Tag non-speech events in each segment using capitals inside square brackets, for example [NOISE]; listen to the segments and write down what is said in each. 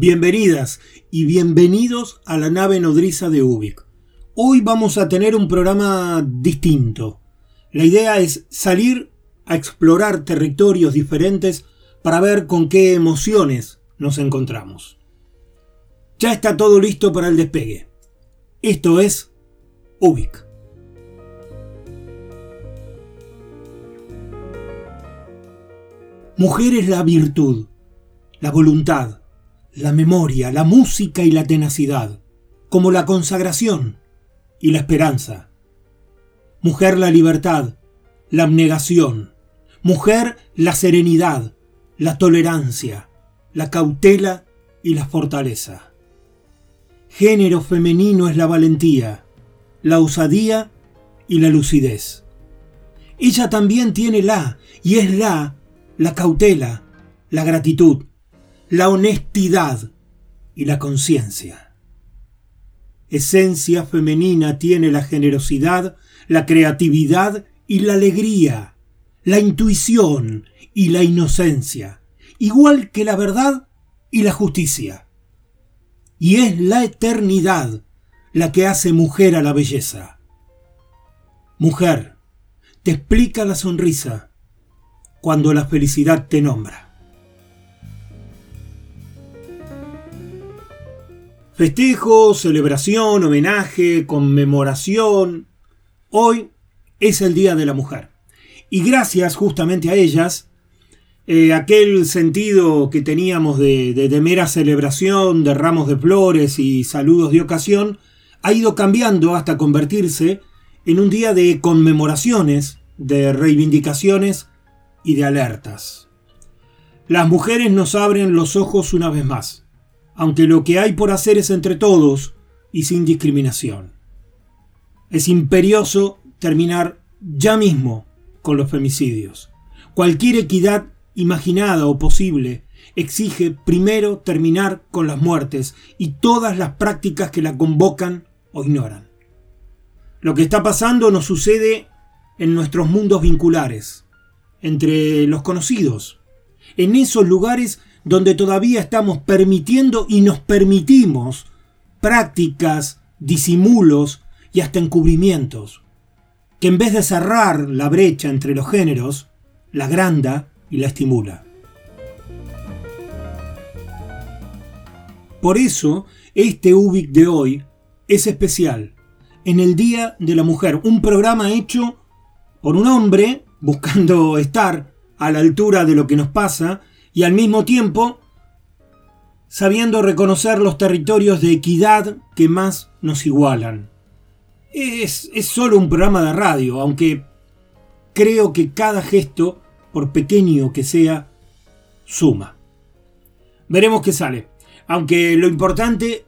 Bienvenidas y bienvenidos a la nave nodriza de Ubik. Hoy vamos a tener un programa distinto. La idea es salir a explorar territorios diferentes para ver con qué emociones nos encontramos. Ya está todo listo para el despegue. Esto es Ubik. Mujer es la virtud, la voluntad, la memoria, la música y la tenacidad, como la consagración y la esperanza. Mujer la libertad, la abnegación. Mujer la serenidad, la tolerancia, la cautela y la fortaleza. Género femenino es la valentía, la osadía y la lucidez. Ella también tiene la, y es la, la cautela, la gratitud, la honestidad y la conciencia. Esencia femenina tiene la generosidad, la creatividad y la alegría, la intuición y la inocencia, igual que la verdad y la justicia. Y es la eternidad la que hace mujer a la belleza. Mujer, te explica la sonrisa cuando la felicidad te nombra. Festejo, celebración, homenaje, conmemoración. Hoy es el Día de la Mujer. Y gracias justamente a ellas, eh, aquel sentido que teníamos de, de mera celebración, de ramos de flores y saludos de ocasión, ha ido cambiando hasta convertirse en un día de conmemoraciones, de reivindicaciones y de alertas. Las mujeres nos abren los ojos una vez más aunque lo que hay por hacer es entre todos y sin discriminación. Es imperioso terminar ya mismo con los femicidios. Cualquier equidad imaginada o posible exige primero terminar con las muertes y todas las prácticas que la convocan o ignoran. Lo que está pasando nos sucede en nuestros mundos vinculares, entre los conocidos, en esos lugares donde todavía estamos permitiendo y nos permitimos prácticas, disimulos y hasta encubrimientos, que en vez de cerrar la brecha entre los géneros, la agranda y la estimula. Por eso, este UBIC de hoy es especial, en el Día de la Mujer, un programa hecho por un hombre buscando estar a la altura de lo que nos pasa y al mismo tiempo sabiendo reconocer los territorios de equidad que más nos igualan. Es, es solo un programa de radio, aunque creo que cada gesto, por pequeño que sea, suma. Veremos qué sale, aunque lo importante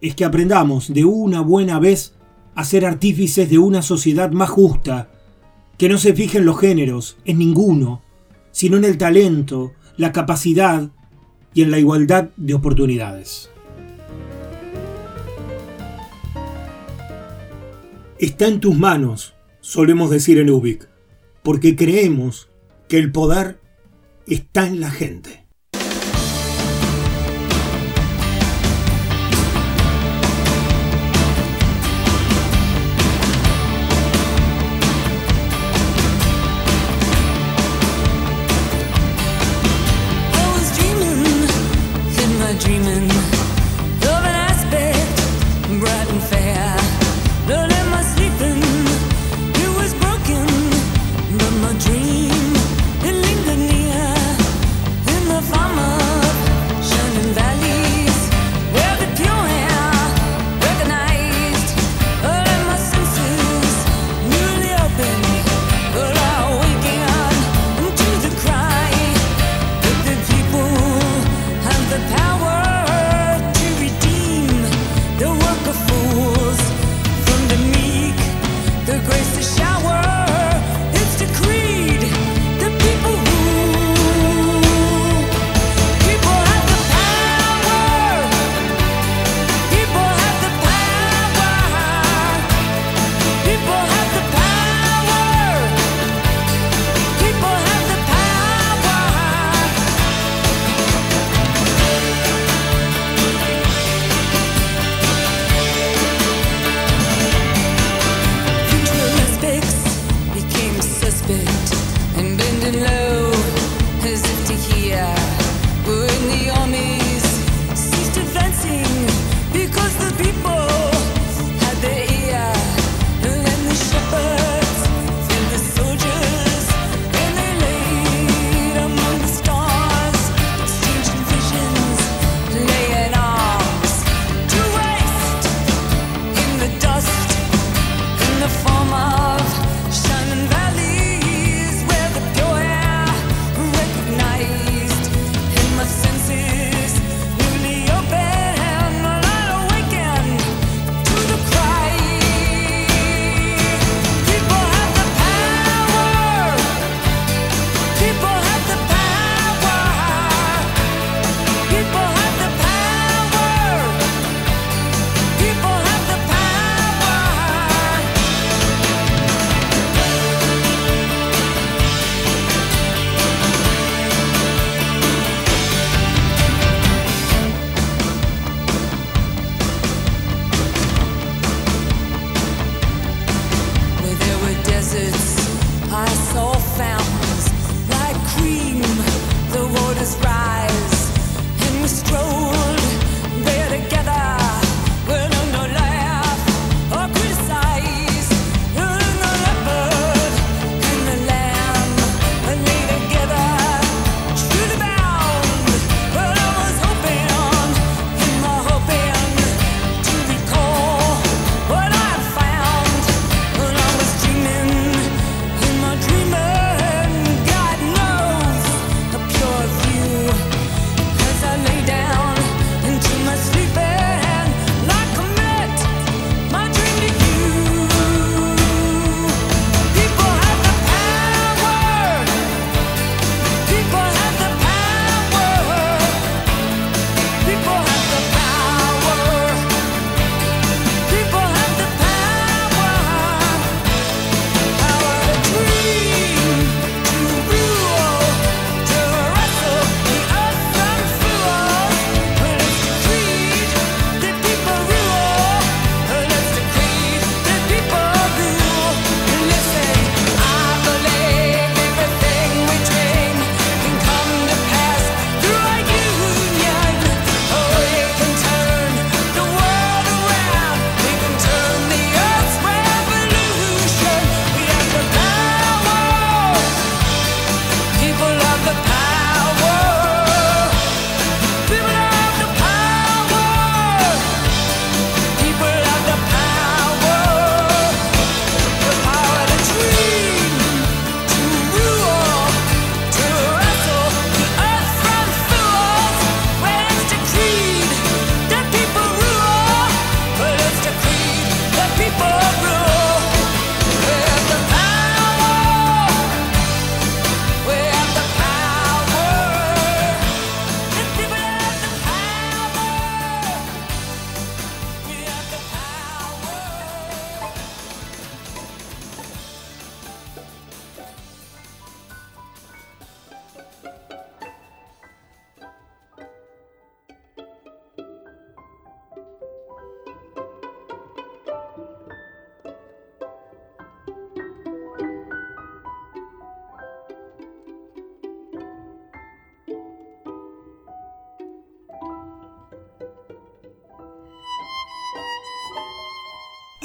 es que aprendamos de una buena vez a ser artífices de una sociedad más justa, que no se fije en los géneros, en ninguno, sino en el talento, la capacidad y en la igualdad de oportunidades. Está en tus manos, solemos decir en Ubik, porque creemos que el poder está en la gente.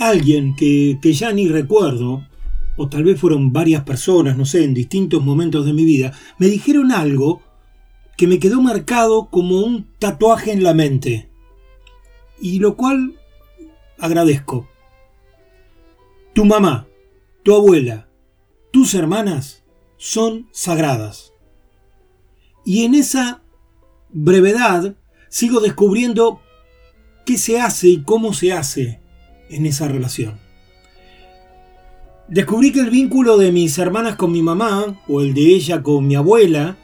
Alguien que, que ya ni recuerdo, o tal vez fueron varias personas, no sé, en distintos momentos de mi vida, me dijeron algo que me quedó marcado como un tatuaje en la mente. Y lo cual agradezco. Tu mamá, tu abuela, tus hermanas son sagradas. Y en esa brevedad sigo descubriendo qué se hace y cómo se hace en esa relación. Descubrí que el vínculo de mis hermanas con mi mamá, o el de ella con mi abuela,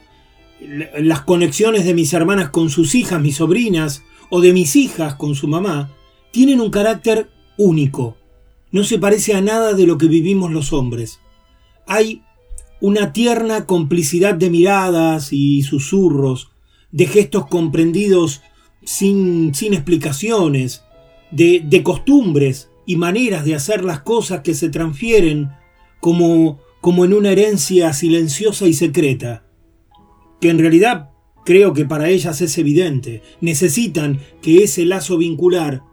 las conexiones de mis hermanas con sus hijas, mis sobrinas, o de mis hijas con su mamá, tienen un carácter único. No se parece a nada de lo que vivimos los hombres. Hay una tierna complicidad de miradas y susurros, de gestos comprendidos sin, sin explicaciones, de, costumbres y maneras de hacer las cosas que se transfieren como, como en una herencia silenciosa y secreta, que en realidad creo que para ellas es evidente, necesitan que ese lazo vincular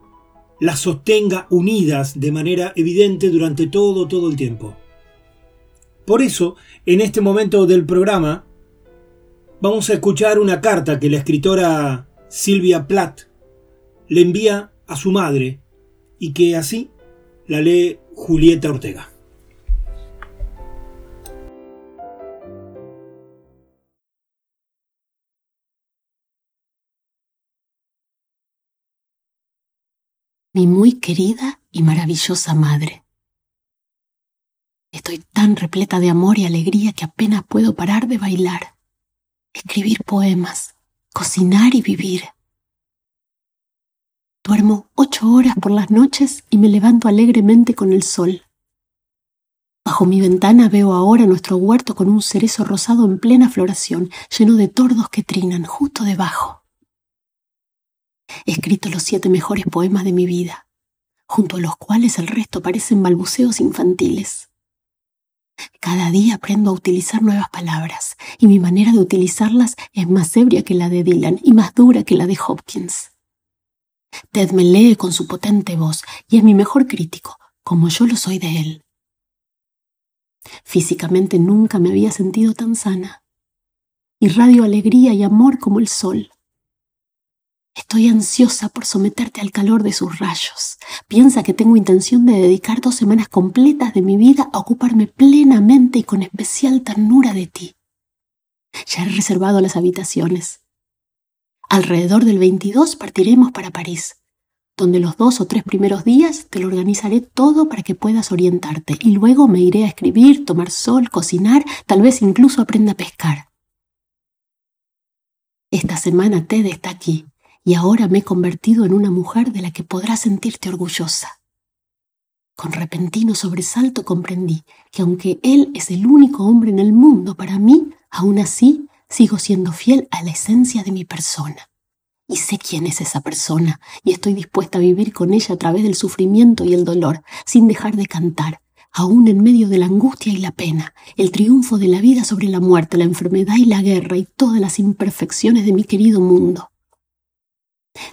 las sostenga unidas de manera evidente durante todo, todo el tiempo. Por eso, en este momento del programa, vamos a escuchar una carta que la escritora Silvia Plath le envía a su madre, y que así la lee Julieta Ortega. Mi muy querida y maravillosa madre. Estoy tan repleta de amor y alegría que apenas puedo parar de bailar, escribir poemas, cocinar y vivir. Duermo ocho horas por las noches y me levanto alegremente con el sol. Bajo mi ventana veo ahora nuestro huerto con un cerezo rosado en plena floración, lleno de tordos que trinan justo debajo. He escrito los siete mejores poemas de mi vida, junto a los cuales el resto parecen balbuceos infantiles. Cada día aprendo a utilizar nuevas palabras, y mi manera de utilizarlas es más ebria que la de Dylan y más dura que la de Hopkins. Ted me lee con su potente voz y es mi mejor crítico, como yo lo soy de él. Físicamente nunca me había sentido tan sana. Irradio alegría y amor como el sol. Estoy ansiosa por someterte al calor de sus rayos. Piensa que tengo intención de dedicar dos semanas completas de mi vida a ocuparme plenamente y con especial ternura de ti. Ya he reservado las habitaciones. Alrededor del 22 partiremos para París, donde los dos o tres primeros días te lo organizaré todo para que puedas orientarte y luego me iré a escribir, tomar sol, cocinar, tal vez incluso aprenda a pescar. Esta semana Ted está aquí y ahora me he convertido en una mujer de la que podrás sentirte orgullosa. Con repentino sobresalto comprendí que aunque él es el único hombre en el mundo para mí, aún así sigo siendo fiel a la esencia de mi persona. Y sé quién es esa persona, y estoy dispuesta a vivir con ella a través del sufrimiento y el dolor, sin dejar de cantar, aún en medio de la angustia y la pena, el triunfo de la vida sobre la muerte, la enfermedad y la guerra y todas las imperfecciones de mi querido mundo.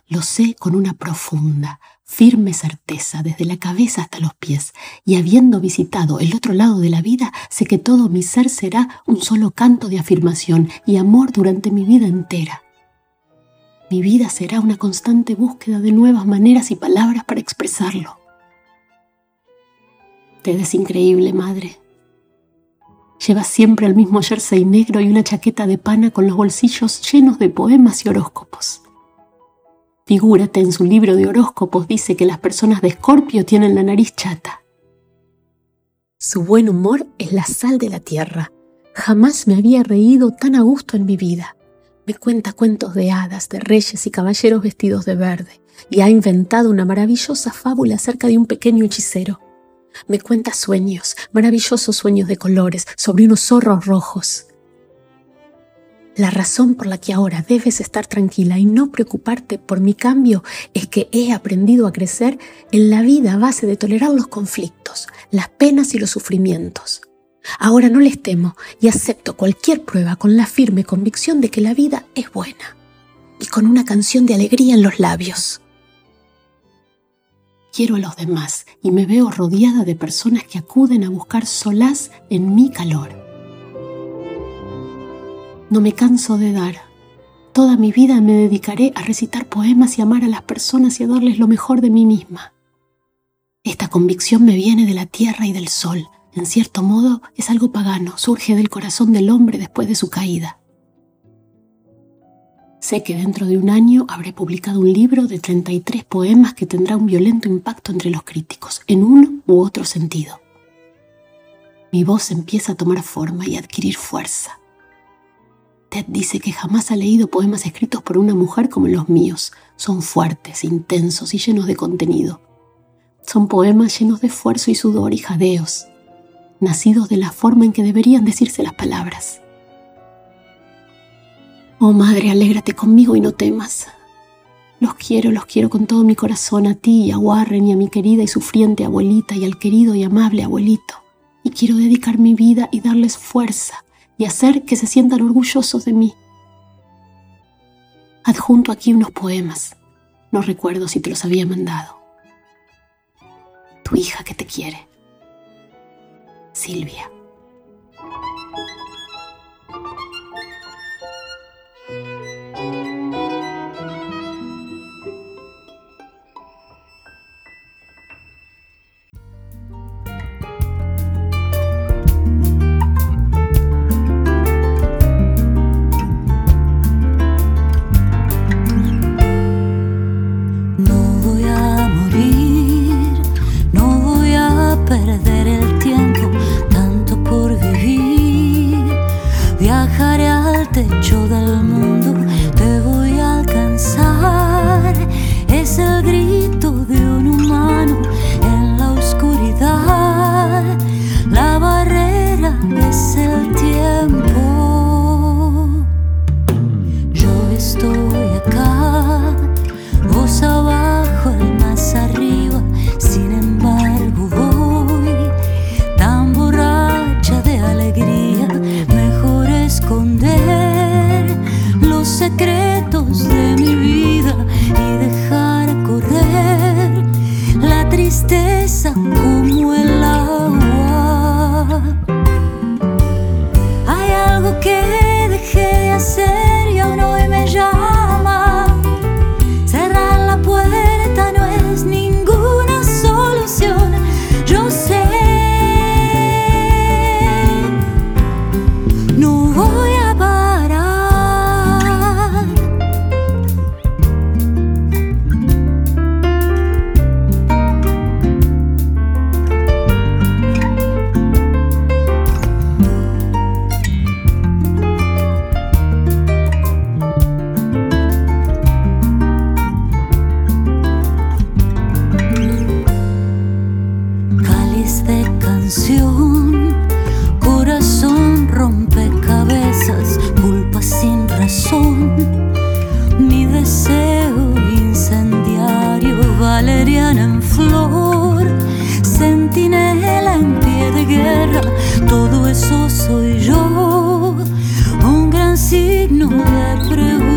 Lo sé con una profunda, firme certeza desde la cabeza hasta los pies, y habiendo visitado el otro lado de la vida, sé que todo mi ser será un solo canto de afirmación y amor durante mi vida entera. Mi vida será una constante búsqueda de nuevas maneras y palabras para expresarlo. Te es increíble, madre. Llevas siempre el mismo jersey negro y una chaqueta de pana con los bolsillos llenos de poemas y horóscopos. Figúrate, en su libro de horóscopos dice que las personas de Escorpio tienen la nariz chata. Su buen humor es la sal de la tierra. Jamás me había reído tan a gusto en mi vida. Me cuenta cuentos de hadas, de reyes y caballeros vestidos de verde, y ha inventado una maravillosa fábula acerca de un pequeño hechicero. Me cuenta sueños, maravillosos sueños de colores, sobre unos zorros rojos. La razón por la que ahora debes estar tranquila y no preocuparte por mi cambio es que he aprendido a crecer en la vida a base de tolerar los conflictos, las penas y los sufrimientos. Ahora no les temo y acepto cualquier prueba con la firme convicción de que la vida es buena y con una canción de alegría en los labios. quiero a los demás y me veo rodeada de personas que acuden a buscar solaz en mi calor. No me canso de dar. Toda mi vida me dedicaré a recitar poemas y amar a las personas y a darles lo mejor de mí misma. Esta convicción me viene de la tierra y del sol. En cierto modo es algo pagano, surge del corazón del hombre después de su caída. Sé que dentro de un año habré publicado un libro de 33 poemas que tendrá un violento impacto entre los críticos, en uno u otro sentido. Mi voz empieza a tomar forma y adquirir fuerza. Ted dice que jamás ha leído poemas escritos por una mujer como los míos. Son fuertes, intensos y llenos de contenido. Son poemas llenos de esfuerzo y sudor y jadeos, nacidos de la forma en que deberían decirse las palabras. Oh Madre, alégrate conmigo y no temas. Los quiero, los quiero con todo mi corazón a ti y a Warren y a mi querida y sufriente abuelita y al querido y amable abuelito. Y quiero dedicar mi vida y darles fuerza y hacer que se sientan orgullosos de mí. Adjunto aquí unos poemas. No recuerdo si te los había mandado. Tu hija que te quiere. Silvia. valeriana en flor, centinela en pie de guerra, todo eso soy yo, un gran signo de pregunta.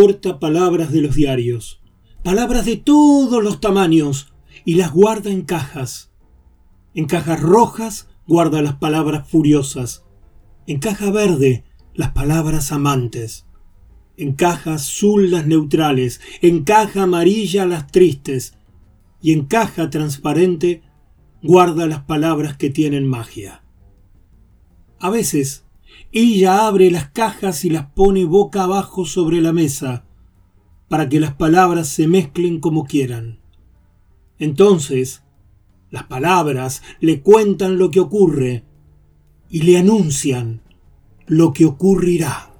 Recorta palabras de los diarios, palabras de todos los tamaños, y las guarda en cajas. En cajas rojas guarda las palabras furiosas, en caja verde las palabras amantes, en caja azul las neutrales, en caja amarilla las tristes, y en caja transparente guarda las palabras que tienen magia. A veces ella abre las cajas y las pone boca abajo sobre la mesa, para que las palabras se mezclen como quieran. Entonces, las palabras le cuentan lo que ocurre y le anuncian lo que ocurrirá.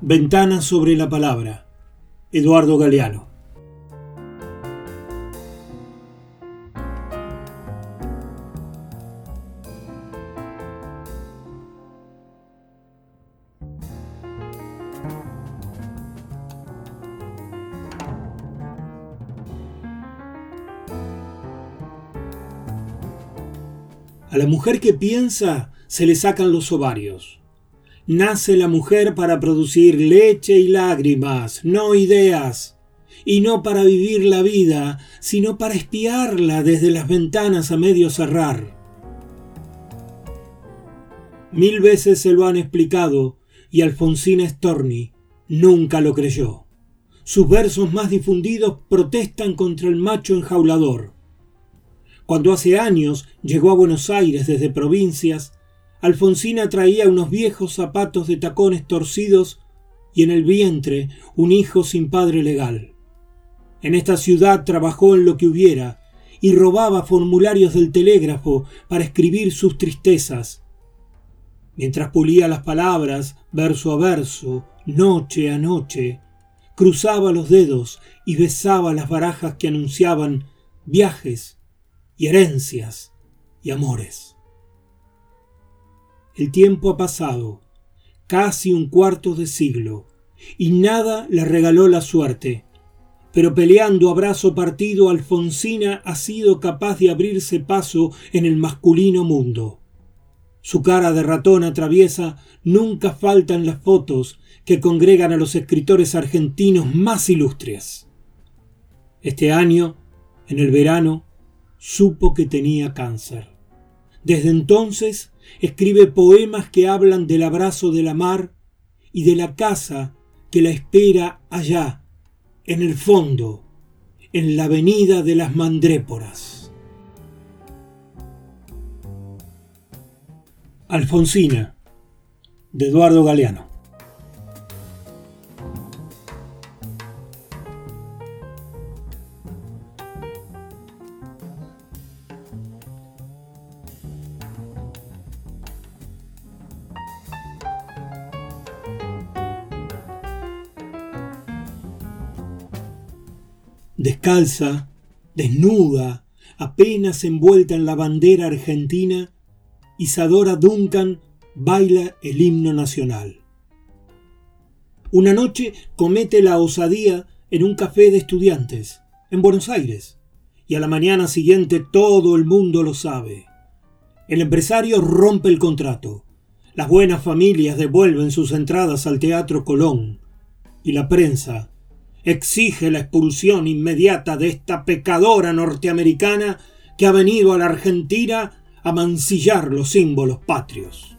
Ventana sobre la palabra. Eduardo Galeano. A la mujer que piensa se le sacan los ovarios. Nace la mujer para producir leche y lágrimas, no ideas, y no para vivir la vida, sino para espiarla desde las ventanas a medio cerrar. Mil veces se lo han explicado y Alfonsina Storni nunca lo creyó. Sus versos más difundidos protestan contra el macho enjaulador. Cuando hace años llegó a Buenos Aires desde provincias, Alfonsina traía unos viejos zapatos de tacones torcidos y en el vientre un hijo sin padre legal. En esta ciudad trabajó en lo que hubiera y robaba formularios del telégrafo para escribir sus tristezas. Mientras pulía las palabras, verso a verso, noche a noche, cruzaba los dedos y besaba las barajas que anunciaban viajes y herencias y amores. El tiempo ha pasado, casi un cuarto de siglo, y nada le regaló la suerte. Pero peleando a brazo partido, Alfonsina ha sido capaz de abrirse paso en el masculino mundo. Su cara de ratón atraviesa nunca faltan las fotos que congregan a los escritores argentinos más ilustres. Este año, en el verano, supo que tenía cáncer. Desde entonces escribe poemas que hablan del abrazo de la mar y de la casa que la espera allá, en el fondo, en la avenida de las Mandréporas. Alfonsina, de Eduardo Galeano. Descalza, desnuda, apenas envuelta en la bandera argentina, Isadora Duncan baila el himno nacional. Una noche comete la osadía en un café de estudiantes, en Buenos Aires, y a la mañana siguiente todo el mundo lo sabe. El empresario rompe el contrato. Las buenas familias devuelven sus entradas al Teatro Colón. Y la prensa exige la expulsión inmediata de esta pecadora norteamericana que ha venido a la Argentina a mancillar los símbolos patrios.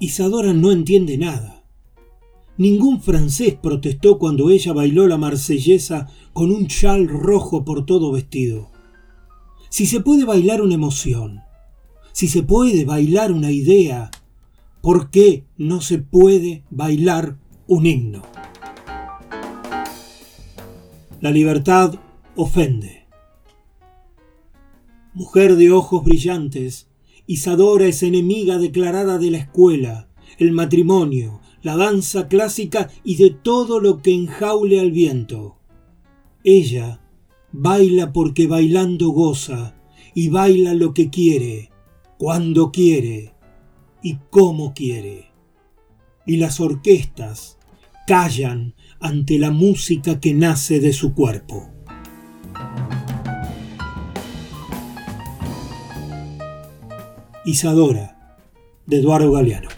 Isadora no entiende nada. Ningún francés protestó cuando ella bailó la marsellesa con un chal rojo por todo vestido. Si se puede bailar una emoción, si se puede bailar una idea, ¿por qué no se puede bailar un himno? La libertad ofende. Mujer de ojos brillantes, Isadora es enemiga declarada de la escuela, el matrimonio, la danza clásica y de todo lo que enjaule al viento. Ella baila porque bailando goza y baila lo que quiere, cuando quiere y cómo quiere. Y las orquestas callan ante la música que nace de su cuerpo. Isadora, de Eduardo Galeano.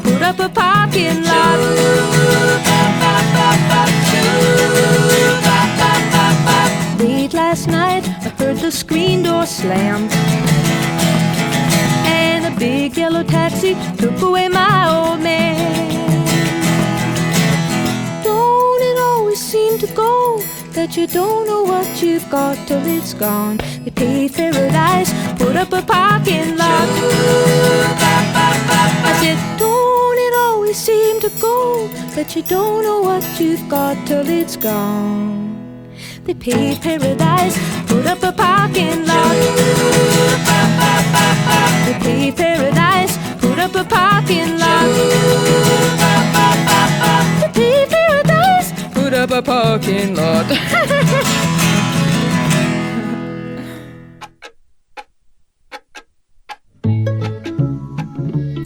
put up a parking lot. Late last night, I heard the screen door slam. And a big yellow taxi took away my old man. Don't it always seem to go? that you don't know what you've got till it's gone. They paved paradise, put up a parking lot. I said, it seem to go that you don't know what you've got till it's gone. They paved paradise, put up a parking lot. They paved paradise, put up a parking lot. They paved paradise, put up a parking lot. [LAUGHS]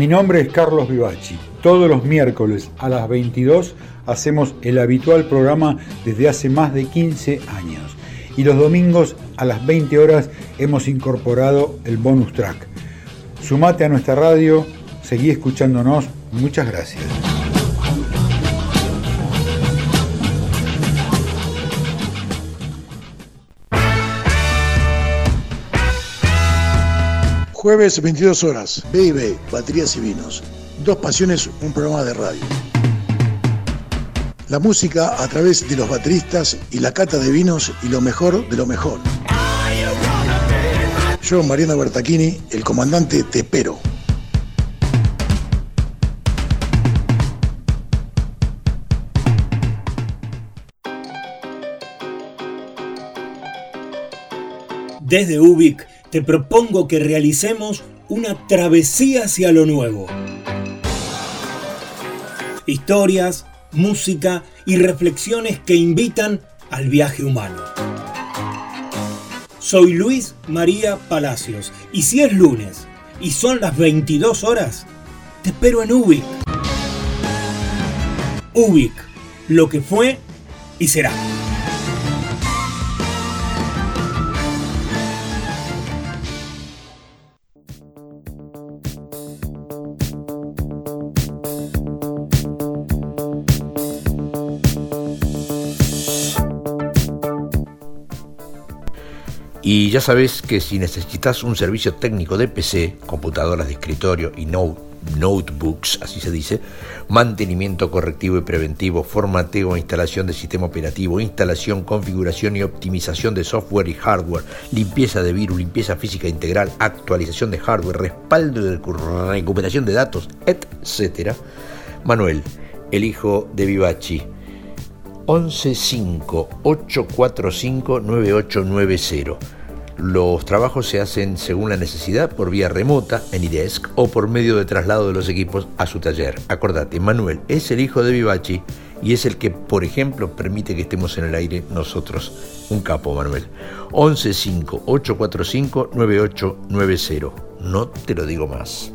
Mi nombre es Carlos Vivachi. Todos los miércoles a las 22 hacemos el habitual programa desde hace más de 15 años y los domingos a las 20 horas hemos incorporado el bonus track. Sumate a nuestra radio, seguí escuchándonos, muchas gracias. Jueves 22 horas, B&B, Baterías y Vinos. Dos Pasiones, un programa de radio la música a través de los bateristas y la cata de vinos y lo mejor de lo mejor. Yo, Mariano Bertachini, el comandante Tepero. Desde Ubik te propongo que realicemos una travesía hacia lo nuevo. Historias, música y reflexiones que invitan al viaje humano. Soy Luis María Palacios y si es lunes y son las 22 horas, te espero en Ubik. Ubik, lo que fue y será. Y ya sabes que si necesitas un servicio técnico de PC, computadoras de escritorio y notebooks, así se dice, mantenimiento correctivo y preventivo, formateo e instalación de sistema operativo, instalación, configuración y optimización de software y hardware, limpieza de virus, limpieza física integral, actualización de hardware, respaldo de recuperación de datos, etc. Manuel, el hijo de Vivachi. 115-845-9890. Los trabajos se hacen según la necesidad por vía remota en IDESC o por medio de traslado de los equipos a su taller. Acordate, Manuel es el hijo de Vivachi y es el que, por ejemplo, permite que estemos en el aire nosotros. Un capo, Manuel. 115-845-9890. No te lo digo más.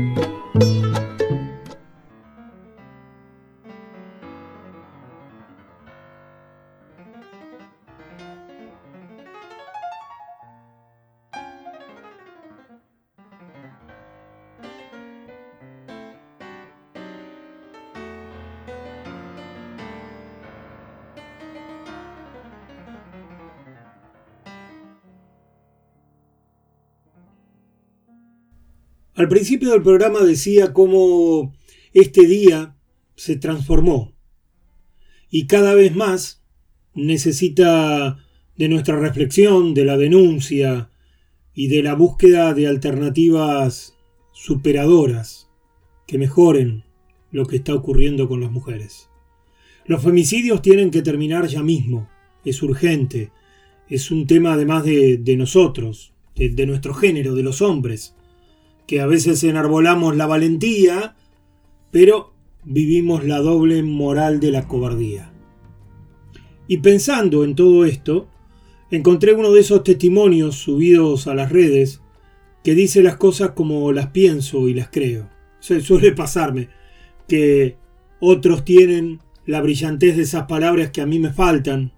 Al principio del programa decía cómo este día se transformó y cada vez más necesita de nuestra reflexión, de la denuncia y de la búsqueda de alternativas superadoras que mejoren lo que está ocurriendo con las mujeres. Los femicidios tienen que terminar ya mismo, es urgente, es un tema además de, nosotros, de nuestro género, de los hombres que a veces enarbolamos la valentía, pero vivimos la doble moral de la cobardía. Y pensando en todo esto, encontré uno de esos testimonios subidos a las redes que dice las cosas como las pienso y las creo. [LAUGHS] suele pasarme que otros tienen la brillantez de esas palabras que a mí me faltan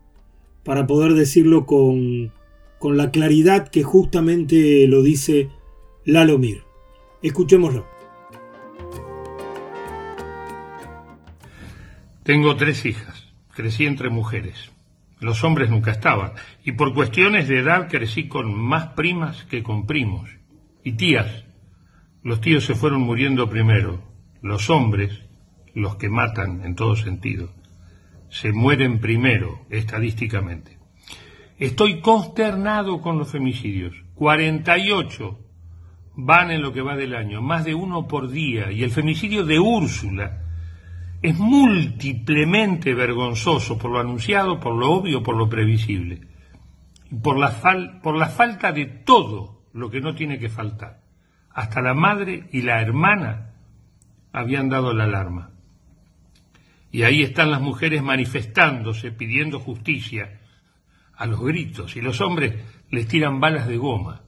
para poder decirlo con, con la claridad que justamente lo dice Lalomir. Escuchémoslo. Tengo tres hijas. Crecí entre mujeres. Los hombres nunca estaban. Y por cuestiones de edad crecí con más primas que con primos. Y tías. Los tíos se fueron muriendo primero. Los hombres, los que matan en todo sentido, se mueren primero, estadísticamente. Estoy consternado con los femicidios. 48 van en lo que va del año, más de uno por día, y el femicidio de Úrsula es múltiplemente vergonzoso por lo anunciado, por lo obvio, por lo previsible, y por la, por la falta de todo lo que no tiene que faltar. Hasta la madre y la hermana habían dado la alarma. Y ahí están las mujeres manifestándose, pidiendo justicia, a los gritos, y los hombres les tiran balas de goma.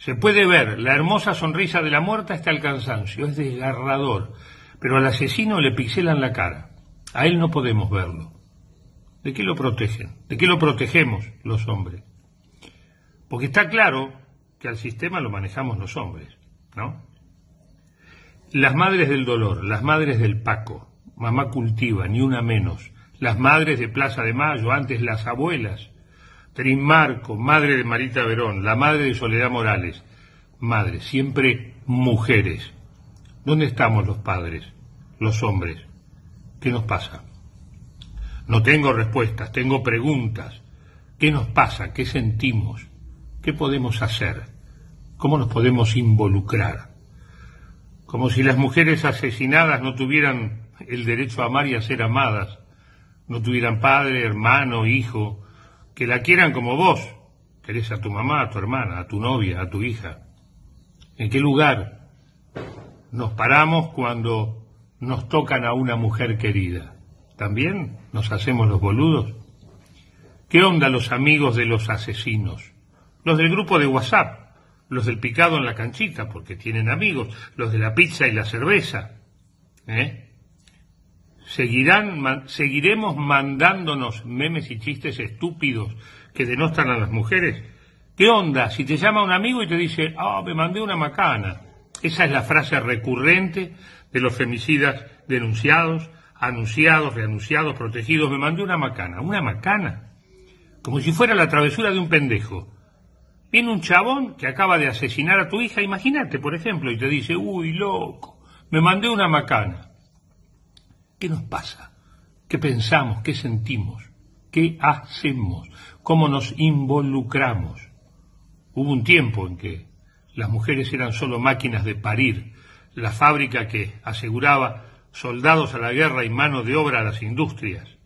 Se puede ver la hermosa sonrisa de la muerta hasta el cansancio, es desgarrador, pero al asesino le pixelan la cara. A él no podemos verlo. ¿De qué lo protegen? ¿De qué lo protegemos los hombres? Porque está claro que al sistema lo manejamos los hombres, ¿no? Las madres del dolor, las madres del Paco, mamá cultiva, ni una menos, las madres de Plaza de Mayo, antes las abuelas, Marco, madre de Marita Verón, la madre de Soledad Morales, madres, siempre mujeres. ¿Dónde estamos los padres, los hombres? ¿Qué nos pasa? No tengo respuestas, tengo preguntas. ¿Qué nos pasa? ¿Qué sentimos? ¿Qué podemos hacer? ¿Cómo nos podemos involucrar? Como si las mujeres asesinadas no tuvieran el derecho a amar y a ser amadas, no tuvieran padre, hermano, hijo, que la quieran como vos. Querés a tu mamá, a tu hermana, a tu novia, a tu hija. ¿En qué lugar nos paramos cuando nos tocan a una mujer querida? ¿También nos hacemos los boludos? ¿Qué onda los amigos de los asesinos? Los del grupo de WhatsApp, los del picado en la canchita, porque tienen amigos, los de la pizza y la cerveza. ¿eh? ¿Seguirán, ¿Seguiremos mandándonos memes y chistes estúpidos que denostan a las mujeres? ¿Qué onda si te llama un amigo y te dice, ah, me mandé una macana? Esa es la frase recurrente de los femicidas denunciados, anunciados, reanunciados, protegidos, me mandé una macana, una macana, como si fuera la travesura de un pendejo. Viene un chabón que acaba de asesinar a tu hija, imagínate, por ejemplo, y te dice, uy, loco, me mandé una macana. ¿Qué nos pasa? ¿Qué pensamos? ¿Qué sentimos? ¿Qué hacemos? ¿Cómo nos involucramos? Hubo un tiempo en que las mujeres eran solo máquinas de parir, la fábrica que aseguraba soldados a la guerra y mano de obra a las industrias.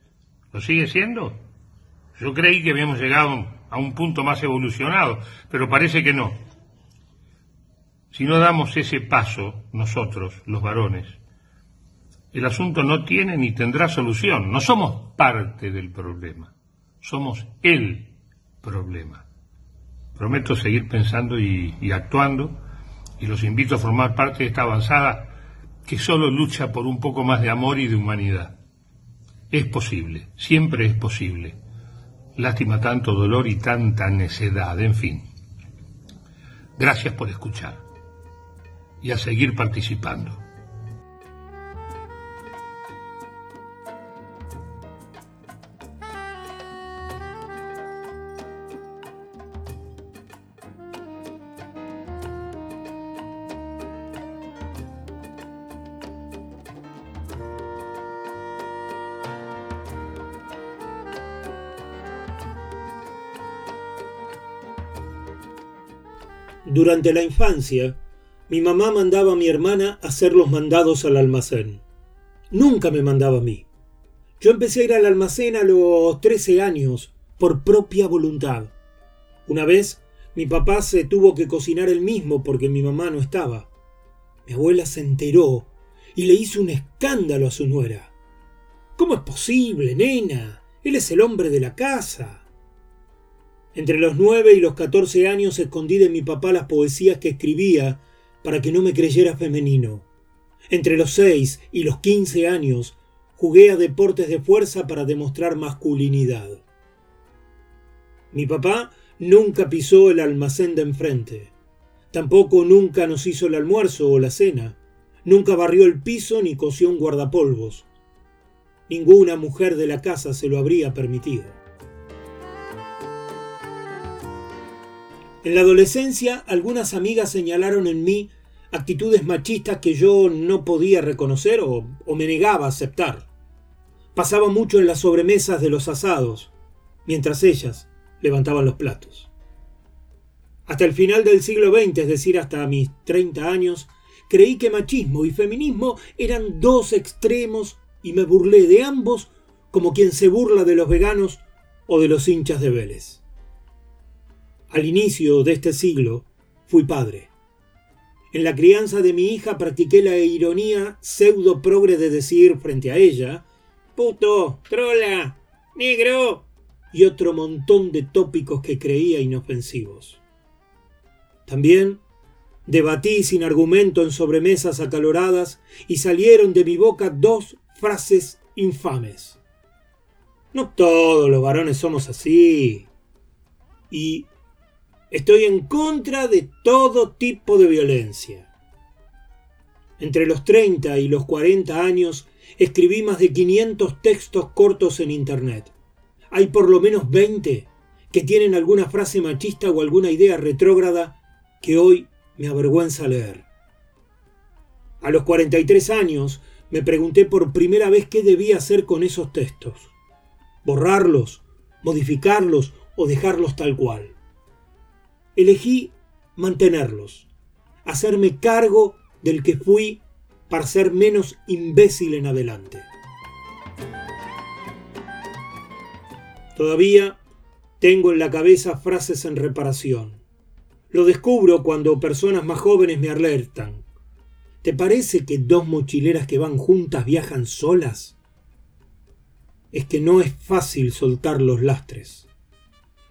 ¿Lo sigue siendo? Yo creí que habíamos llegado a un punto más evolucionado, pero parece que no. Si no damos ese paso, nosotros, los varones, el asunto no tiene ni tendrá solución. No somos parte del problema, somos el problema. Prometo seguir pensando y, actuando y los invito a formar parte de esta avanzada que solo lucha por un poco más de amor y de humanidad. Es posible, siempre es posible. Lástima tanto dolor y tanta necedad, en fin. Gracias por escuchar y a seguir participando. Durante la infancia, mi mamá mandaba a mi hermana hacer los mandados al almacén. Nunca me mandaba a mí. Yo empecé a ir al almacén a los 13 años, por propia voluntad. Una vez, mi papá se tuvo que cocinar él mismo porque mi mamá no estaba. Mi abuela se enteró y le hizo un escándalo a su nuera. ¿Cómo es posible, nena? Él es el hombre de la casa. Entre los nueve y los catorce años escondí de mi papá las poesías que escribía para que no me creyera femenino. Entre los seis y los quince años jugué a deportes de fuerza para demostrar masculinidad. Mi papá nunca pisó el almacén de enfrente. Tampoco nunca nos hizo el almuerzo o la cena. Nunca barrió el piso ni cosió un guardapolvos. Ninguna mujer de la casa se lo habría permitido. En la adolescencia, algunas amigas señalaron en mí actitudes machistas que yo no podía reconocer o, me negaba a aceptar. Pasaba mucho en las sobremesas de los asados, mientras ellas levantaban los platos. Hasta el final del siglo XX, es decir, hasta mis 30 años, creí que machismo y feminismo eran dos extremos y me burlé de ambos como quien se burla de los veganos o de los hinchas de Vélez. Al inicio de este siglo fui padre. En la crianza de mi hija practiqué la ironía pseudo progre de decir frente a ella, puto, trola, negro, y otro montón de tópicos que creía inofensivos. También debatí sin argumento en sobremesas acaloradas y salieron de mi boca dos frases infames. No todos los varones somos así. Y estoy en contra de todo tipo de violencia. Entre los 30 y los 40 años escribí más de 500 textos cortos en Internet. Hay por lo menos 20 que tienen alguna frase machista o alguna idea retrógrada que hoy me avergüenza leer. A los 43 años me pregunté por primera vez qué debía hacer con esos textos. Borrarlos, modificarlos o dejarlos tal cual. Elegí mantenerlos, hacerme cargo del que fui para ser menos imbécil en adelante. Todavía tengo en la cabeza frases en reparación. Lo descubro cuando personas más jóvenes me alertan. ¿Te parece que dos mochileras que van juntas viajan solas? Es que no es fácil soltar los lastres.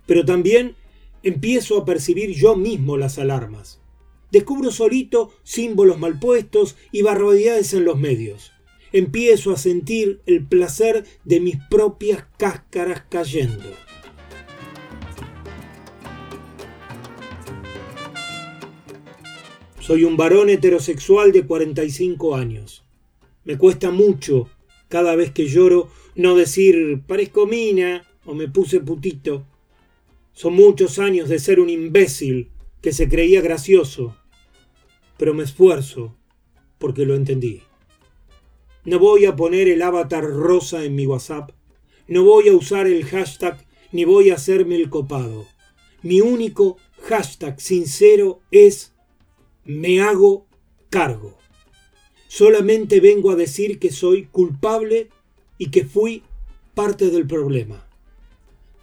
Pero también empiezo a percibir yo mismo las alarmas. Descubro solito símbolos mal puestos y barbaridades en los medios. Empiezo a sentir el placer de mis propias cáscaras cayendo. Soy un varón heterosexual de 45 años. Me cuesta mucho cada vez que lloro no decir parezco mina o me puse putito. Son muchos años de ser un imbécil que se creía gracioso pero me esfuerzo porque lo entendí. No voy a poner el avatar rosa en mi WhatsApp, no voy a usar el hashtag ni voy a hacerme el copado. Mi único hashtag sincero es me hago cargo. Solamente vengo a decir que soy culpable y que fui parte del problema.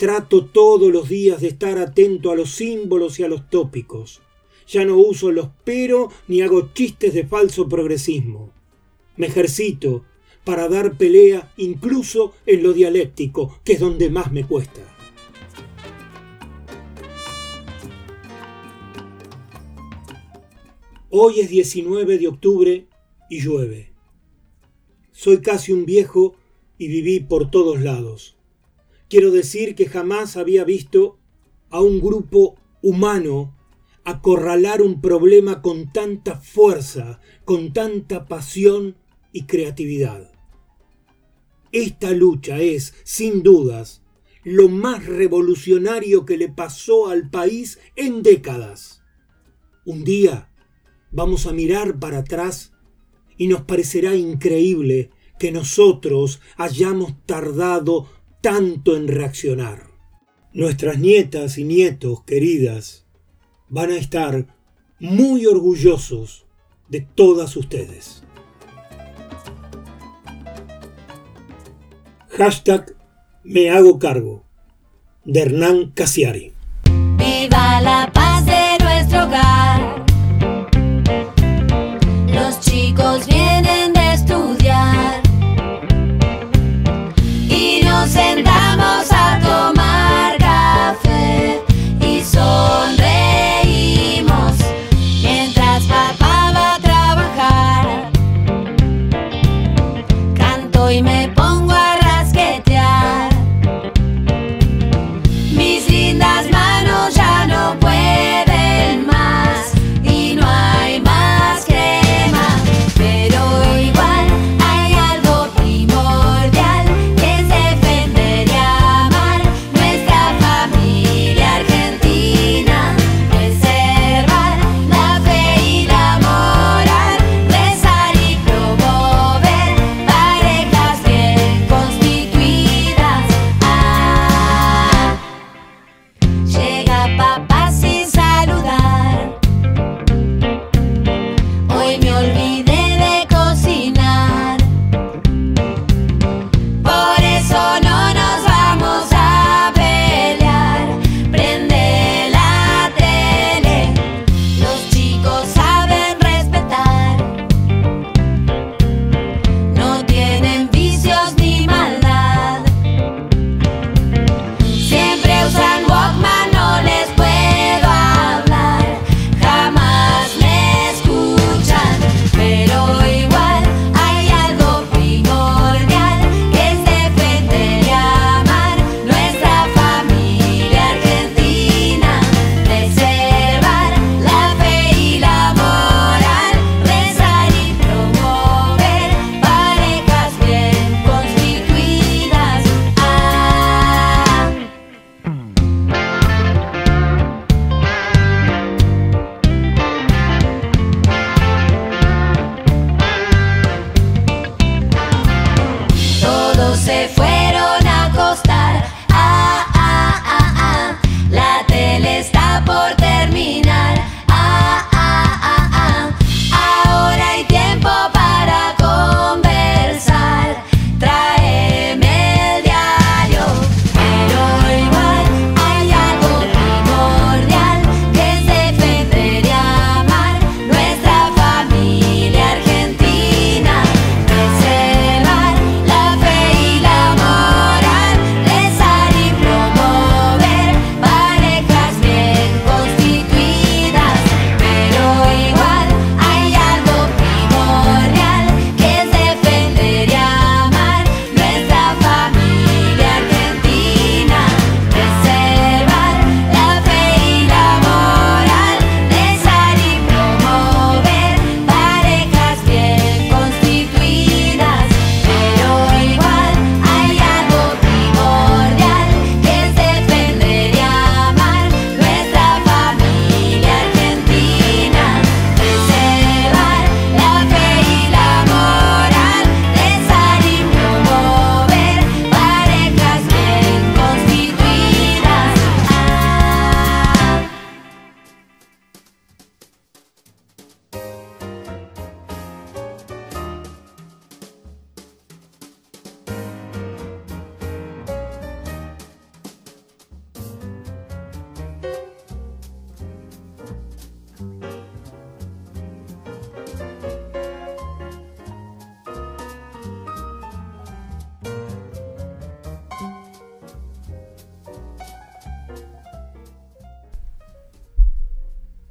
Trato todos los días de estar atento a los símbolos y a los tópicos. Ya no uso los pero ni hago chistes de falso progresismo. Me ejercito para dar pelea incluso en lo dialéctico, que es donde más me cuesta. Hoy es 19 de octubre y llueve. Soy casi un viejo y viví por todos lados. Quiero decir que jamás había visto a un grupo humano acorralar un problema con tanta fuerza, con tanta pasión y creatividad. Esta lucha es, sin dudas, lo más revolucionario que le pasó al país en décadas. Un día vamos a mirar para atrás y nos parecerá increíble que nosotros hayamos tardado tanto en reaccionar. Nuestras nietas y nietos queridas van a estar muy orgullosos de todas ustedes. Hashtag me hago cargo de Hernán Casiari.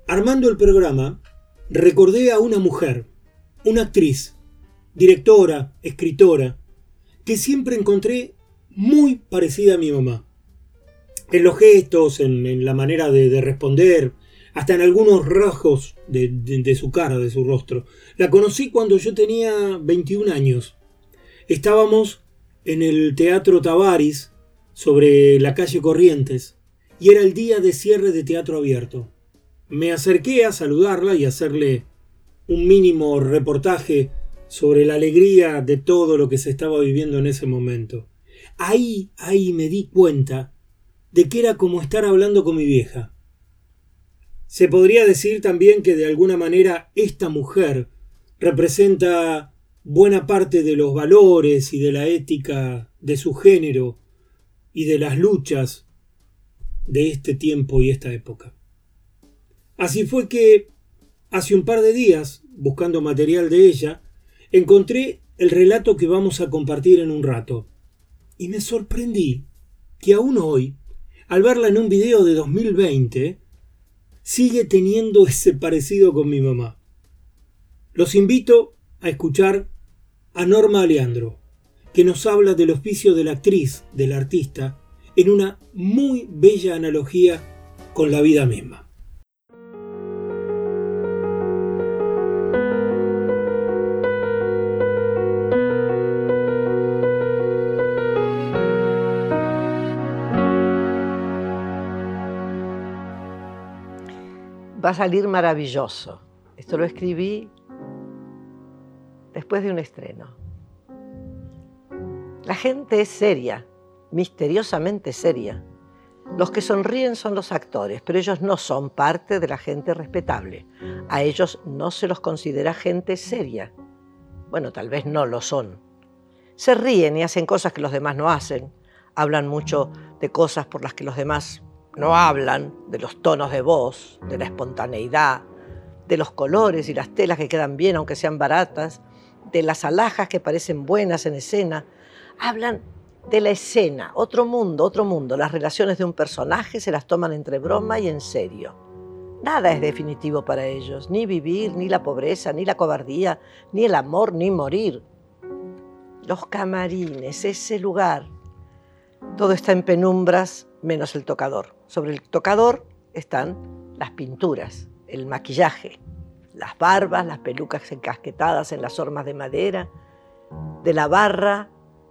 Armando el programa, recordé a una mujer, una actriz, directora, escritora, que siempre encontré muy parecida a mi mamá. En los gestos, en, la manera de, de, responder, hasta en algunos rasgos de, de, de su cara, de su rostro. La conocí cuando yo tenía 21 años. Estábamos en el Teatro Tavares, sobre la calle Corrientes, y era el día de cierre de teatro abierto. Me acerqué a saludarla y hacerle un mínimo reportaje sobre la alegría de todo lo que se estaba viviendo en ese momento. Ahí, ahí me di cuenta de que era como estar hablando con mi vieja. Se podría decir también que de alguna manera esta mujer representa buena parte de los valores y de la ética de su género y de las luchas de este tiempo y esta época. Así fue que hace un par de días, buscando material de ella, encontré el relato que vamos a compartir en un rato. Y me sorprendí que aún hoy, al verla en un video de 2020, sigue teniendo [LAUGHS] ese parecido con mi mamá. Los invito a escuchar a Norma Aleandro, que nos habla del oficio de la actriz, del artista, en una muy bella analogía con la vida misma. Va a salir maravilloso. Esto lo escribí después de un estreno. La gente es seria, misteriosamente seria. Los que sonríen son los actores, pero ellos no son parte de la gente respetable. A ellos no se los considera gente seria. Bueno, tal vez no lo son. Se ríen y hacen cosas que los demás no hacen. Hablan mucho de cosas por las que los demás no hablan, de los tonos de voz, de la espontaneidad, de los colores y las telas que quedan bien aunque sean baratas, de las alhajas que parecen buenas en escena. Hablan de la escena, otro mundo, otro mundo. Las relaciones de un personaje se las toman entre broma y en serio. Nada es definitivo para ellos, ni vivir, ni la pobreza, ni la cobardía, ni el amor, ni morir. Los camarines, ese lugar, todo está en penumbras menos el tocador. Sobre el tocador están las pinturas, el maquillaje, las barbas, las pelucas encasquetadas en las hormas de madera. De la barra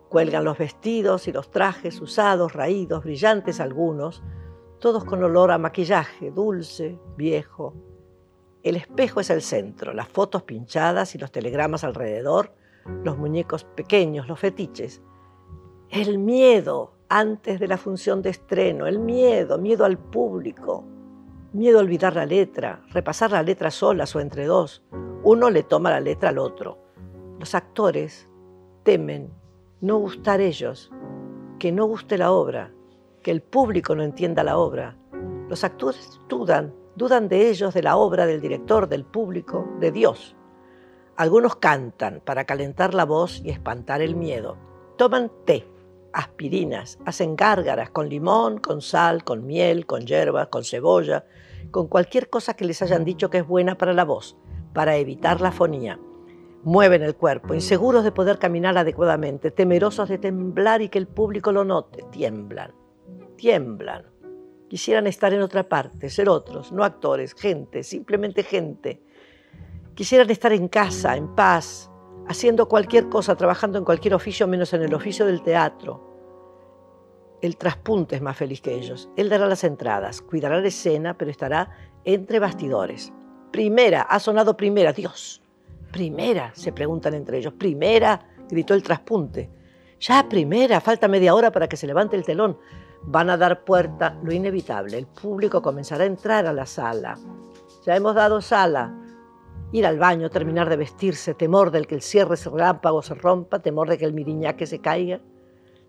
cuelgan los vestidos y los trajes usados, raídos, brillantes algunos, todos con olor a maquillaje, dulce, viejo. El espejo es el centro, las fotos pinchadas y los telegramas alrededor, los muñecos pequeños, los fetiches. El miedo antes de la función de estreno, el miedo, miedo al público, Miedo a olvidar la letra, repasar la letra solas o entre dos. Uno le toma la letra al otro. Los actores temen no gustar ellos, que no guste la obra, que el público no entienda la obra. Los actores dudan, dudan de ellos, de la obra, del director, del público, de Dios. Algunos cantan para calentar la voz y espantar el miedo. Toman té, aspirinas, hacen gárgaras con limón, con sal, con miel, con hierbas, con cebolla, con cualquier cosa que les hayan dicho que es buena para la voz, para evitar la fonía. Mueven el cuerpo, inseguros de poder caminar adecuadamente, temerosos de temblar y que el público lo note. Tiemblan, tiemblan. Quisieran estar en otra parte, ser otros, no actores, gente, simplemente gente. Quisieran estar en casa, en paz, haciendo cualquier cosa, trabajando en cualquier oficio menos en el oficio del teatro. El traspunte es más feliz que ellos. Él dará las entradas, cuidará la escena, pero estará entre bastidores. Primera, ha sonado primera, Dios. Primera, se preguntan entre ellos. Primera, gritó el traspunte. Ya primera, falta media hora para que se levante el telón. Van a dar puerta, lo inevitable. El público comenzará a entrar a la sala. Ya hemos dado sala. Ir al baño, terminar de vestirse, temor del que el cierre relámpago se rompa, temor de que el miriñaque se caiga,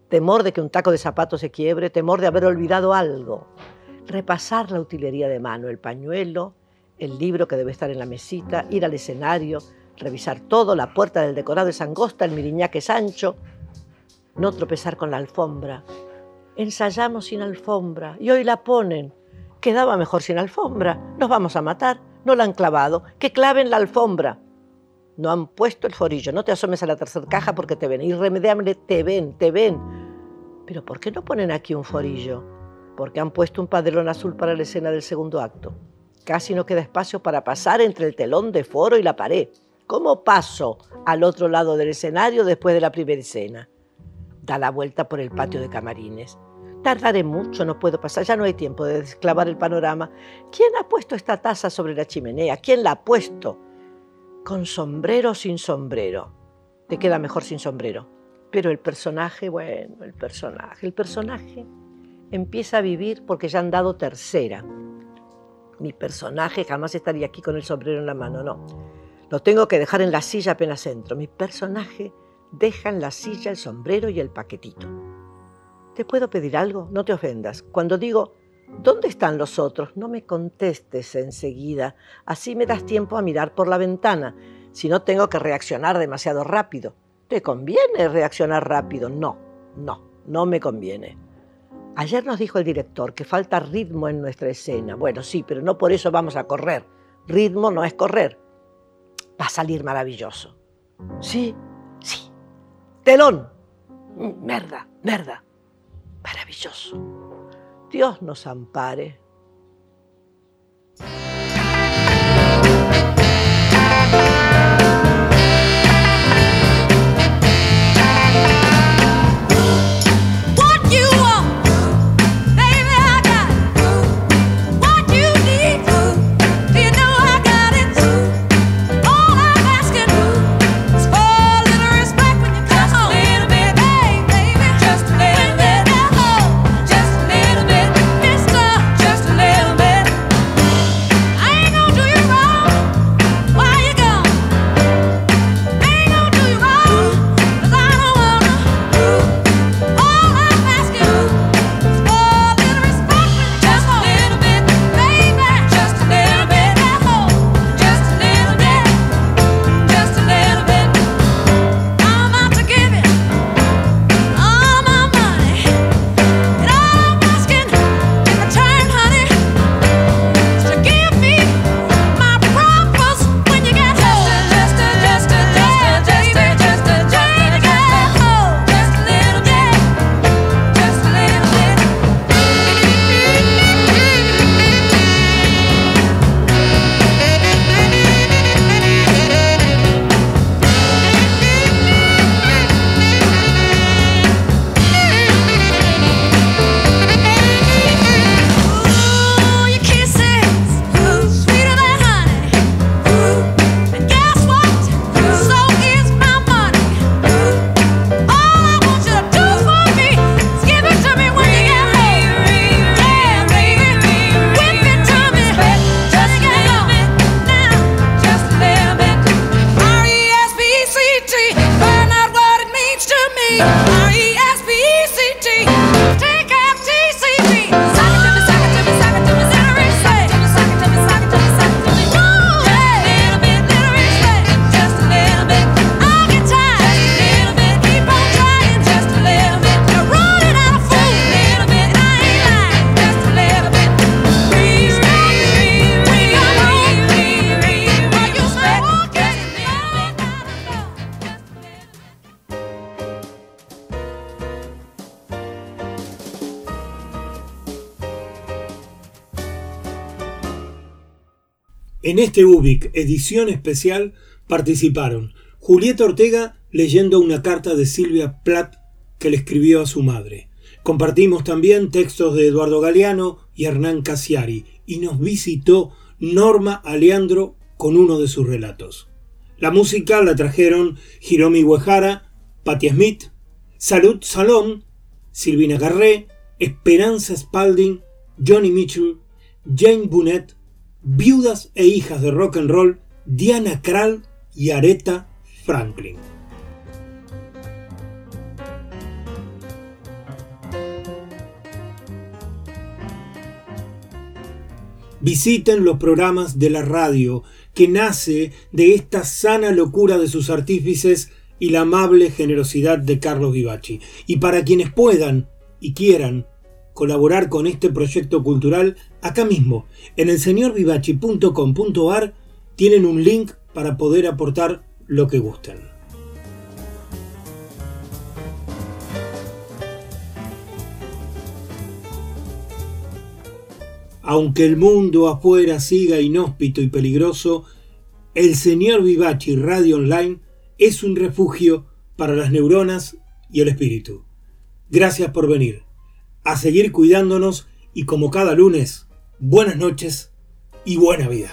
temor de que un taco de zapatos se quiebre, temor de haber olvidado algo. Repasar la utilería de mano, el pañuelo, el libro que debe estar en la mesita, ir al escenario, revisar todo, la puerta del decorado es angosta, el miriñaque es ancho, no tropezar con la alfombra. Ensayamos sin alfombra y hoy la ponen. quedaba mejor sin alfombra. Nos vamos a matar. No la han clavado. Que claven la alfombra. No han puesto el forillo. No te asomes a la tercera caja porque te ven. Irremediable, te ven, te ven. Pero ¿por qué no ponen aquí un forillo? Porque han puesto un padrón azul para la escena del segundo acto. Casi no queda espacio para pasar entre el telón de foro y la pared. ¿Cómo paso al otro lado del escenario después de la primera escena? Da la vuelta por el patio de camarines. Tardaré mucho, no puedo pasar, ya no hay tiempo de desclavar el panorama. ¿Quién ha puesto esta taza sobre la chimenea? ¿Quién la ha puesto? ¿Con sombrero o sin sombrero? Te queda mejor sin sombrero. Pero el personaje, bueno, el personaje, el personaje empieza a vivir porque ya han dado tercera. Mi personaje jamás estaría aquí con el sombrero en la mano, no. Lo tengo que dejar en la silla apenas entro. Mi personaje deja en la silla el sombrero y el paquetito. ¿Te puedo pedir algo? No te ofendas. Cuando digo, ¿dónde están los otros? No me contestes enseguida. Así me das tiempo a mirar por la ventana. Si no tengo que reaccionar demasiado rápido. ¿Te conviene reaccionar rápido? No, no, no me conviene. Ayer nos dijo el director que falta ritmo en nuestra escena. Bueno, sí, pero no por eso vamos a correr. Ritmo no es correr. Va a salir maravilloso. Sí, sí. Telón. Merda, merda Dios nos ampare. Este UBIC edición especial participaron Julieta Ortega leyendo una carta de Silvia Plath que le escribió a su madre. Compartimos también textos de Eduardo Galeano y Hernán Casiari y nos visitó Norma Aleandro con uno de sus relatos. La música la trajeron Hiromi Uehara, Patti Smith, Salud Salón, Silvina Garré, Esperanza Spalding, Johnny Mitchell, Jane Bunnett, viudas e hijas de rock and roll Diana Krall y Aretha Franklin. Visiten los programas de la radio que nace de esta sana locura de sus artífices y la amable generosidad de Carlos Vivaci. Y para quienes puedan y quieran colaborar con este proyecto cultural, Acá mismo, en el señorvivachi.com.ar tienen un link para poder aportar lo que gusten. Aunque el mundo afuera siga inhóspito y peligroso, el señor Vivachi Radio Online es un refugio para las neuronas y el espíritu. Gracias por venir. A seguir cuidándonos y como cada lunes, buenas noches y buena vida.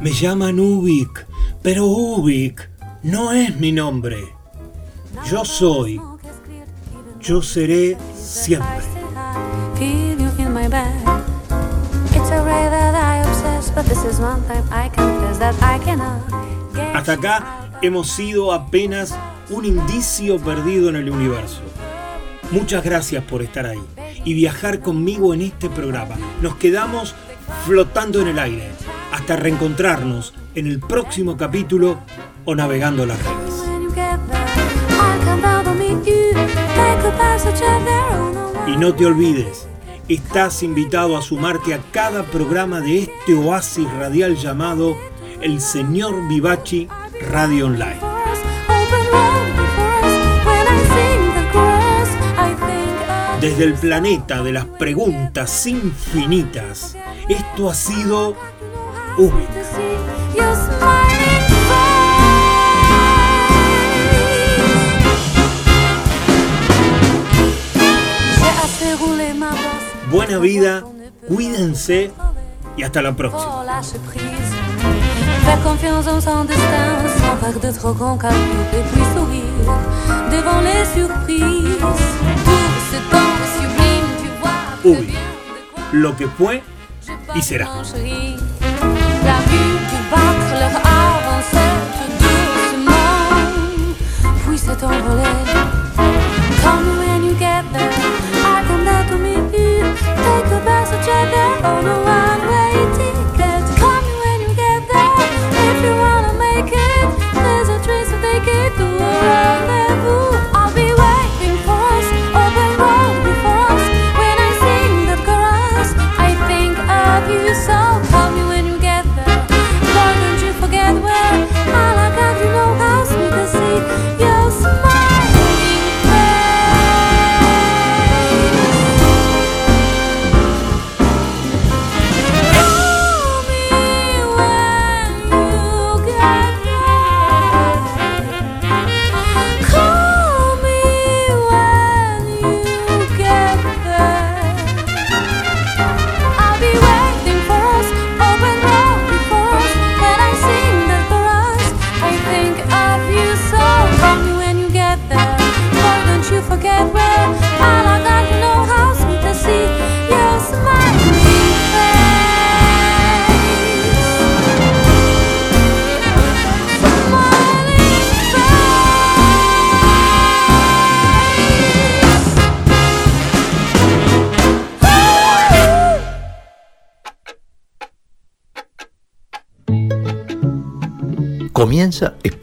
Me llaman Ubik, pero Ubik no es mi nombre. Yo soy, yo seré siempre. Hasta acá hemos sido apenas un indicio perdido en el universo. Muchas gracias por estar ahí y viajar conmigo en este programa. Nos quedamos flotando en el aire hasta reencontrarnos en el próximo capítulo o navegando las redes. Y no te olvides, estás invitado a sumarte a cada programa de este oasis radial llamado El Señor Vivachi Radio Online. Desde el planeta de las preguntas infinitas, esto ha sido Ubik. Buena vida, cuídense y hasta la próxima. Lâche prise. Fais confiance en son destin, sans faire de trop grands calculs et puis sourire devant les surprises. Tout ce temps sublime, tu vois bien de Lo que fue y será. La vue du vaincre leur avançait tout doucement, puis s'est envolé.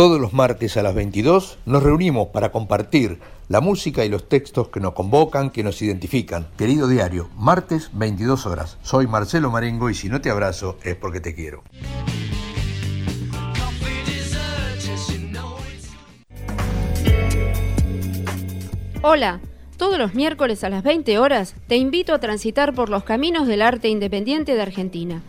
Todos los martes a las 22 nos reunimos para compartir la música y los textos que nos convocan, que nos identifican. Querido diario, martes 22 horas. Soy Marcelo Marengo y si no te abrazo es porque te quiero. Hola, todos los miércoles a las 20 horas te invito a transitar por los caminos del arte independiente de Argentina.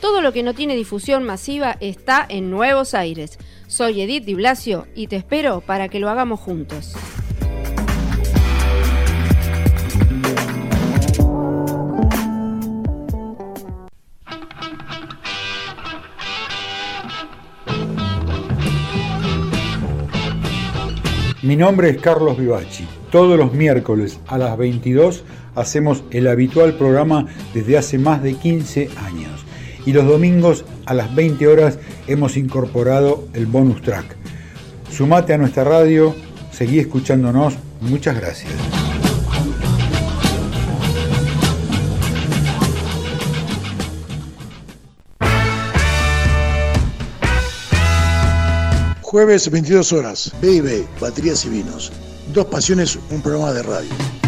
Todo lo que no tiene difusión masiva está en Nuevos Aires. Soy Edith Di Blasio y te espero para que lo hagamos juntos. Mi nombre es Carlos Vivachi. Todos los miércoles a las 22 hacemos el habitual programa desde hace más de 15 años. Y los domingos a las 20 horas hemos incorporado el bonus track. Sumate a nuestra radio, seguí escuchándonos. Muchas gracias. Jueves 22 horas, B&B, Baterías y Vinos. Dos Pasiones, un programa de radio.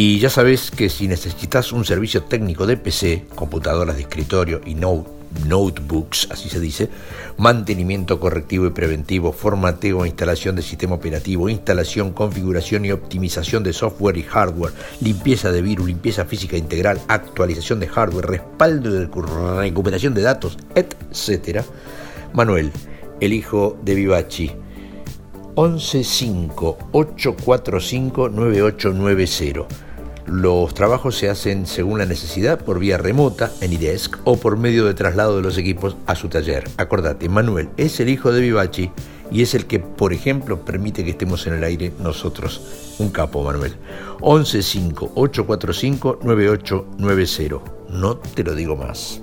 Y ya sabes que si necesitas un servicio técnico de PC, computadoras de escritorio y no, notebooks, así se dice, mantenimiento correctivo y preventivo, formateo e instalación de sistema operativo, instalación, configuración y optimización de software y hardware, limpieza de virus, limpieza física integral, actualización de hardware, respaldo de recuperación de datos, etc. Manuel, el hijo de Vivachi. 115-845-9890. Los trabajos se hacen según la necesidad por vía remota en IDESC o por medio de traslado de los equipos a su taller. Acordate, Manuel es el hijo de Vivachi y es el que, por ejemplo, permite que estemos en el aire nosotros. Un capo, Manuel. 115-845-9890. No te lo digo más.